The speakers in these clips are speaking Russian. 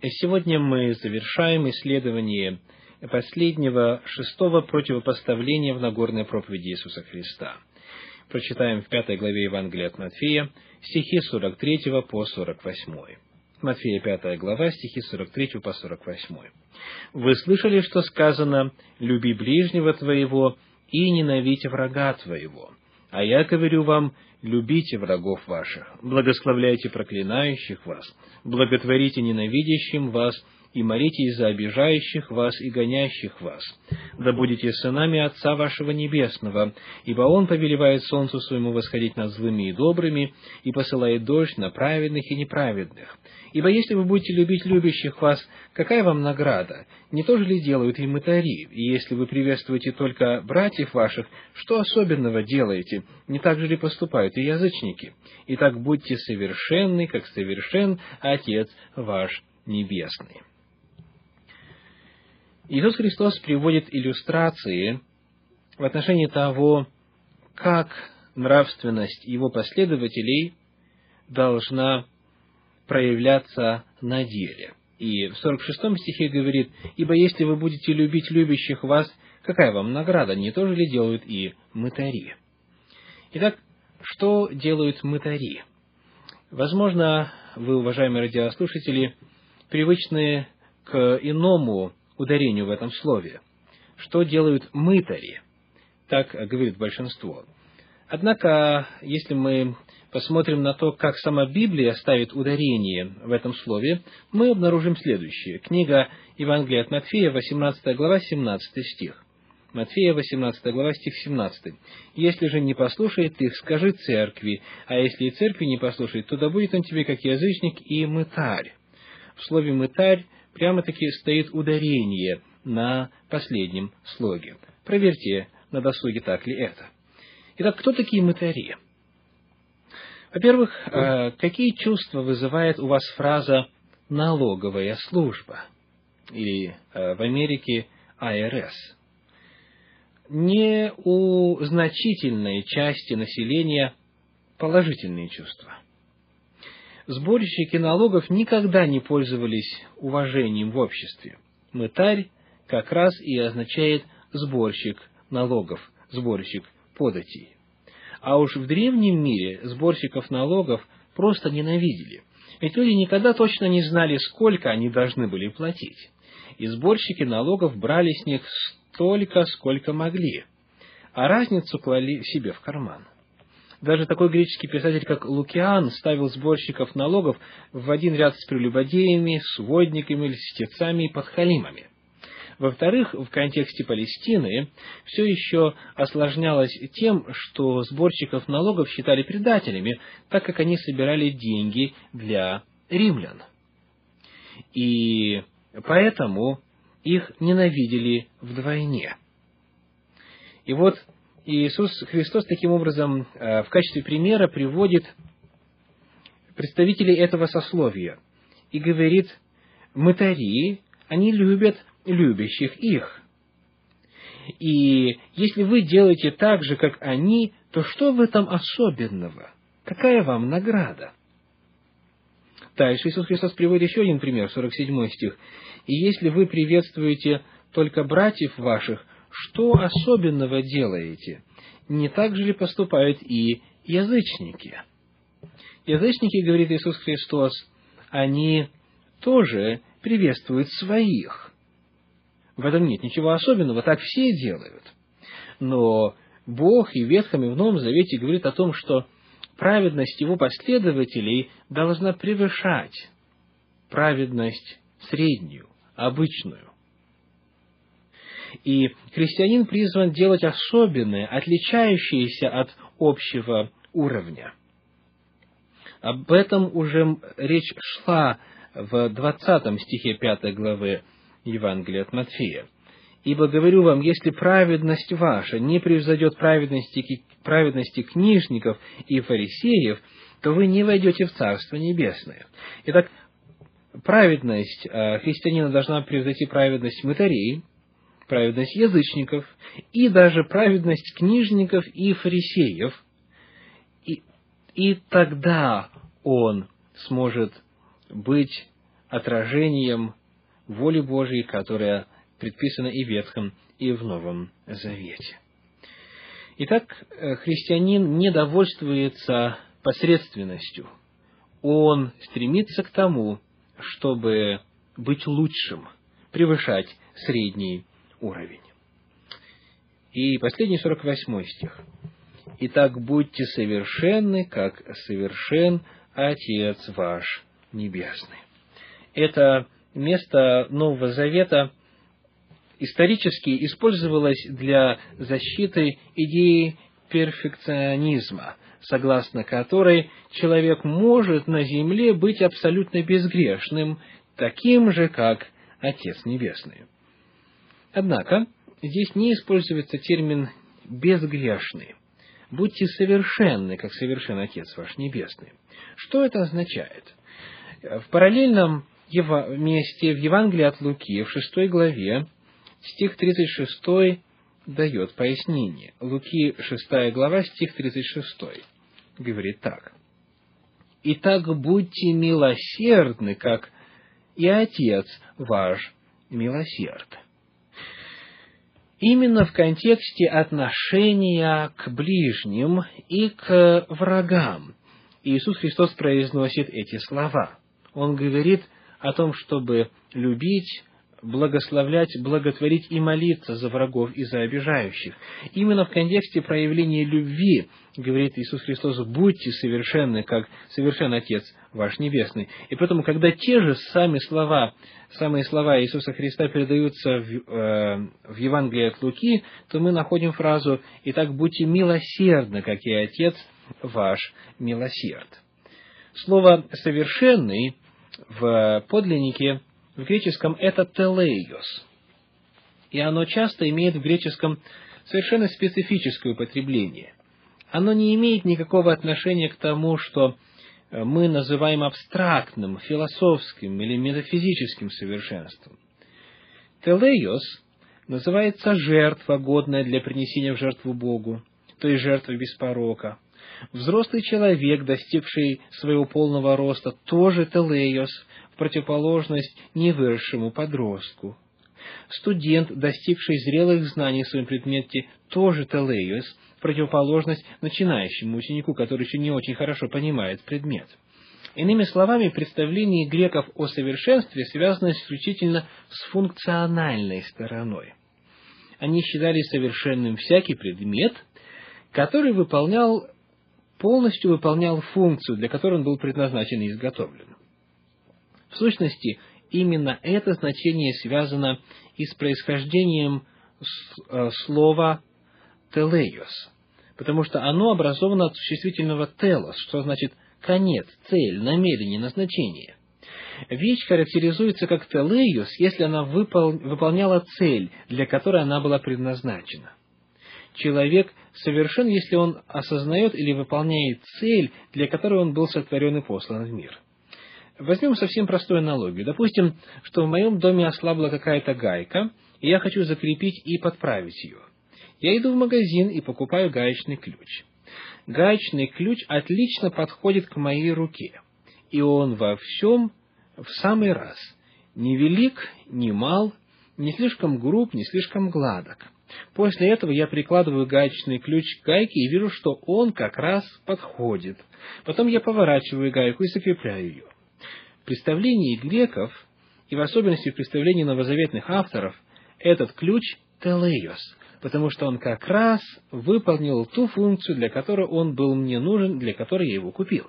Сегодня мы завершаем исследование последнего шестого противопоставления в Нагорной проповеди Иисуса Христа. Прочитаем в пятой главе Евангелия от Матфея стихи 43 по 48. Матфея, пятая глава, стихи 43 по 48. «Вы слышали, что сказано, люби ближнего твоего и ненавидь врага твоего. А я говорю вам, любите врагов ваших, благословляйте проклинающих вас, благотворите ненавидящим вас, и молитесь за обижающих вас и гонящих вас. Да будете сынами Отца вашего Небесного, ибо Он повелевает солнцу своему восходить над злыми и добрыми, и посылает дождь на праведных и неправедных. Ибо если вы будете любить любящих вас, какая вам награда? Не то же ли делают и мытари? И если вы приветствуете только братьев ваших, что особенного делаете? Не так же ли поступают и язычники? Итак, будьте совершенны, как совершен Отец ваш Небесный. Иисус Христос приводит иллюстрации в отношении того, как нравственность его последователей должна проявляться на деле. И в 46 стихе говорит, «Ибо если вы будете любить любящих вас, какая вам награда? Не то же ли делают и мытари?» Итак, что делают мытари? Возможно, вы, уважаемые радиослушатели, привычны к иному ударению в этом слове. Что делают мытари? Так говорит большинство. Однако, если мы посмотрим на то, как сама Библия ставит ударение в этом слове, мы обнаружим следующее. Книга Евангелия от Матфея, 18 глава, 17 стих. Матфея, 18 глава, стих 17. «Если же не послушает их, скажи церкви, а если и церкви не послушает, то да будет он тебе как язычник и мытарь». В слове «мытарь» прямо-таки стоит ударение на последнем слоге. Проверьте на досуге, так ли это. Итак, кто такие мытари? Во-первых, э, какие чувства вызывает у вас фраза «налоговая служба» или э, в Америке АРС? Не у значительной части населения положительные чувства – сборщики налогов никогда не пользовались уважением в обществе. Мытарь как раз и означает сборщик налогов, сборщик податей. А уж в древнем мире сборщиков налогов просто ненавидели. Ведь люди никогда точно не знали, сколько они должны были платить. И сборщики налогов брали с них столько, сколько могли, а разницу клали себе в карман – даже такой греческий писатель, как Лукиан, ставил сборщиков налогов в один ряд с прелюбодеями, сводниками, льстецами и подхалимами. Во-вторых, в контексте Палестины все еще осложнялось тем, что сборщиков налогов считали предателями, так как они собирали деньги для римлян. И поэтому их ненавидели вдвойне. И вот Иисус Христос таким образом э, в качестве примера приводит представителей этого сословия и говорит, мытари, они любят любящих их. И если вы делаете так же, как они, то что в этом особенного? Какая вам награда? Дальше Иисус Христос приводит еще один пример, 47 стих. «И если вы приветствуете только братьев ваших, что особенного делаете? Не так же ли поступают и язычники? Язычники, говорит Иисус Христос, они тоже приветствуют своих. В этом нет ничего особенного, так все делают. Но Бог и в Ветхом и в Новом Завете говорит о том, что праведность его последователей должна превышать праведность среднюю, обычную. И христианин призван делать особенное, отличающееся от общего уровня. Об этом уже речь шла в 20 стихе 5 главы Евангелия от Матфея. «Ибо говорю вам, если праведность ваша не превзойдет праведности, праведности книжников и фарисеев, то вы не войдете в Царство Небесное». Итак, праведность э, христианина должна превзойти праведность мытарей, праведность язычников и даже праведность книжников и фарисеев, и, и тогда он сможет быть отражением воли Божьей, которая предписана и в Ветхом, и в Новом Завете. Итак, э, христианин не довольствуется посредственностью. Он стремится к тому, чтобы быть лучшим, превышать средний уровень. И последний, 48 стих. «Итак, будьте совершенны, как совершен Отец ваш Небесный». Это место Нового Завета исторически использовалось для защиты идеи перфекционизма, согласно которой человек может на земле быть абсолютно безгрешным, таким же, как Отец Небесный. Однако, здесь не используется термин «безгрешный». Будьте совершенны, как совершен Отец ваш Небесный. Что это означает? В параллельном месте в Евангелии от Луки, в шестой главе, стих 36 дает пояснение. Луки 6 глава, стих 36 говорит так. «Итак, будьте милосердны, как и Отец ваш милосерд». Именно в контексте отношения к ближним и к врагам Иисус Христос произносит эти слова. Он говорит о том, чтобы любить, благословлять, благотворить и молиться за врагов и за обижающих. Именно в контексте проявления любви, говорит Иисус Христос, будьте совершенны, как совершен Отец ваш Небесный. И поэтому, когда те же сами слова, самые слова Иисуса Христа передаются в, э, в Евангелии от Луки, то мы находим фразу «Итак, будьте милосердны, как и Отец ваш милосерд». Слово «совершенный» в подлиннике в греческом это телейос. И оно часто имеет в греческом совершенно специфическое употребление. Оно не имеет никакого отношения к тому, что э, мы называем абстрактным, философским или метафизическим совершенством. Τέλειος называется жертва, годная для принесения в жертву Богу, то есть жертва без порока. Взрослый человек, достигший своего полного роста, тоже τέλειος, противоположность невыросшему подростку. Студент, достигший зрелых знаний в своем предмете, тоже τέλειος, противоположность начинающему ученику, который еще не очень хорошо понимает предмет. Иными словами, представление греков о совершенстве связано исключительно с функциональной стороной. Они считали совершенным всякий предмет, который выполнял, полностью выполнял функцию, для которой он был предназначен и изготовлен. В сущности, именно это значение связано и с происхождением э, слова «телейос», потому что оно образовано от существительного «телос», что значит «конец», «цель», «намерение», «назначение». Вещь характеризуется как телейос, если она выпол... выполняла цель, для которой она была предназначена. Человек совершен, если он осознает или выполняет цель, для которой он был сотворен и послан в мир – Возьмем совсем простую аналогию. Допустим, что в моем доме ослабла какая-то гайка, и я хочу закрепить и подправить ее. Я иду в магазин и покупаю гаечный ключ. Гаечный ключ отлично подходит к моей руке, и он во всем в самый раз. Не велик, не мал, не слишком груб, не слишком гладок. После этого я прикладываю гаечный ключ к гайке и вижу, что он как раз подходит. Потом я поворачиваю гайку и закрепляю ее представлении греков, и в особенности в представлении новозаветных авторов, этот ключ – телейос, потому что он как раз выполнил ту функцию, для которой он был мне нужен, для которой я его купил.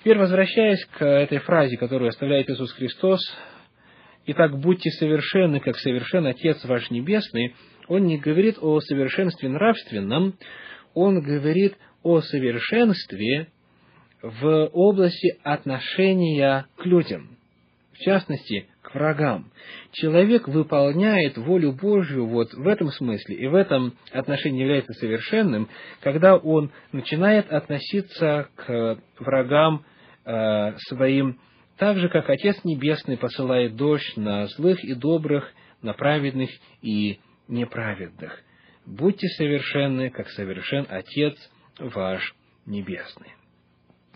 Теперь, возвращаясь к этой фразе, которую оставляет Иисус Христос, «Итак, будьте совершенны, как совершен Отец ваш Небесный», он не говорит о совершенстве нравственном, он говорит о совершенстве в области отношения к людям, в частности, к врагам. Человек выполняет волю Божью вот в этом смысле и в этом отношении является совершенным, когда он начинает относиться к врагам э, своим так же, как Отец Небесный посылает дождь на злых и добрых, на праведных и неправедных. Будьте совершенны, как совершен Отец ваш Небесный.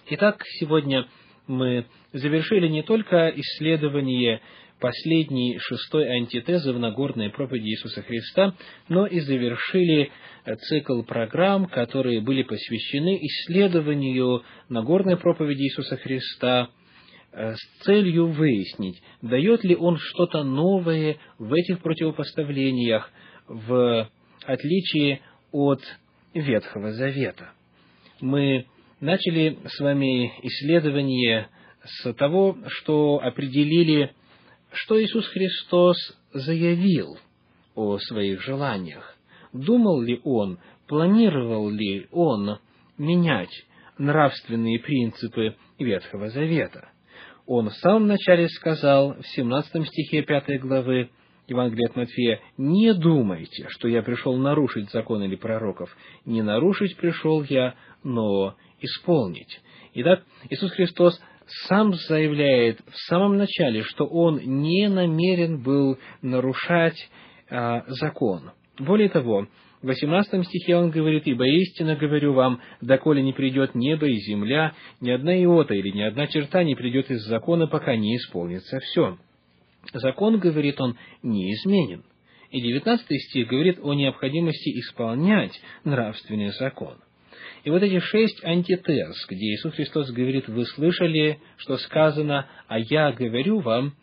Итак, сегодня мы завершили не только исследование последней шестой антитезы в Нагорной проповеди Иисуса Христа, но и завершили цикл программ, которые были посвящены исследованию Нагорной проповеди Иисуса Христа э, с целью выяснить, дает ли он что-то новое в этих противопоставлениях, в отличие от Ветхого Завета. Мы начали с вами исследование с того, что определили, что Иисус Христос заявил о своих желаниях. Думал ли Он, планировал ли Он менять нравственные принципы Ветхого Завета? Он в самом начале сказал в 17 стихе 5 главы Евангелия от Матфея, «Не думайте, что я пришел нарушить закон или пророков. Не нарушить пришел я, но исполнить». Итак, Иисус Христос сам заявляет в самом начале, что Он не намерен был нарушать а, закон. Более того, в 18 стихе он говорит, «Ибо истинно говорю вам, доколе не придет небо и земля, ни одна иота или ни одна черта не придет из закона, пока не исполнится все». Закон, говорит он, неизменен. И 19 стих говорит о необходимости исполнять нравственный закон. И вот эти шесть антитез, где Иисус Христос говорит, вы слышали, что сказано, а я говорю вам,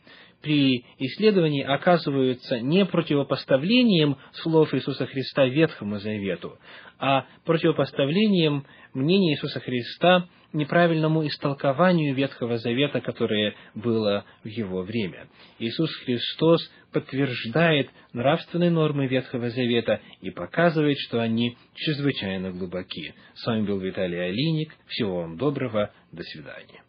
при исследовании оказываются не противопоставлением слов Иисуса Христа Ветхому Завету, а противопоставлением мнения Иисуса Христа неправильному истолкованию Ветхого Завета, которое было в его время. Иисус Христос подтверждает нравственные нормы Ветхого Завета и показывает, что они чрезвычайно глубоки. С вами был Виталий Алиник. Всего вам доброго. До свидания.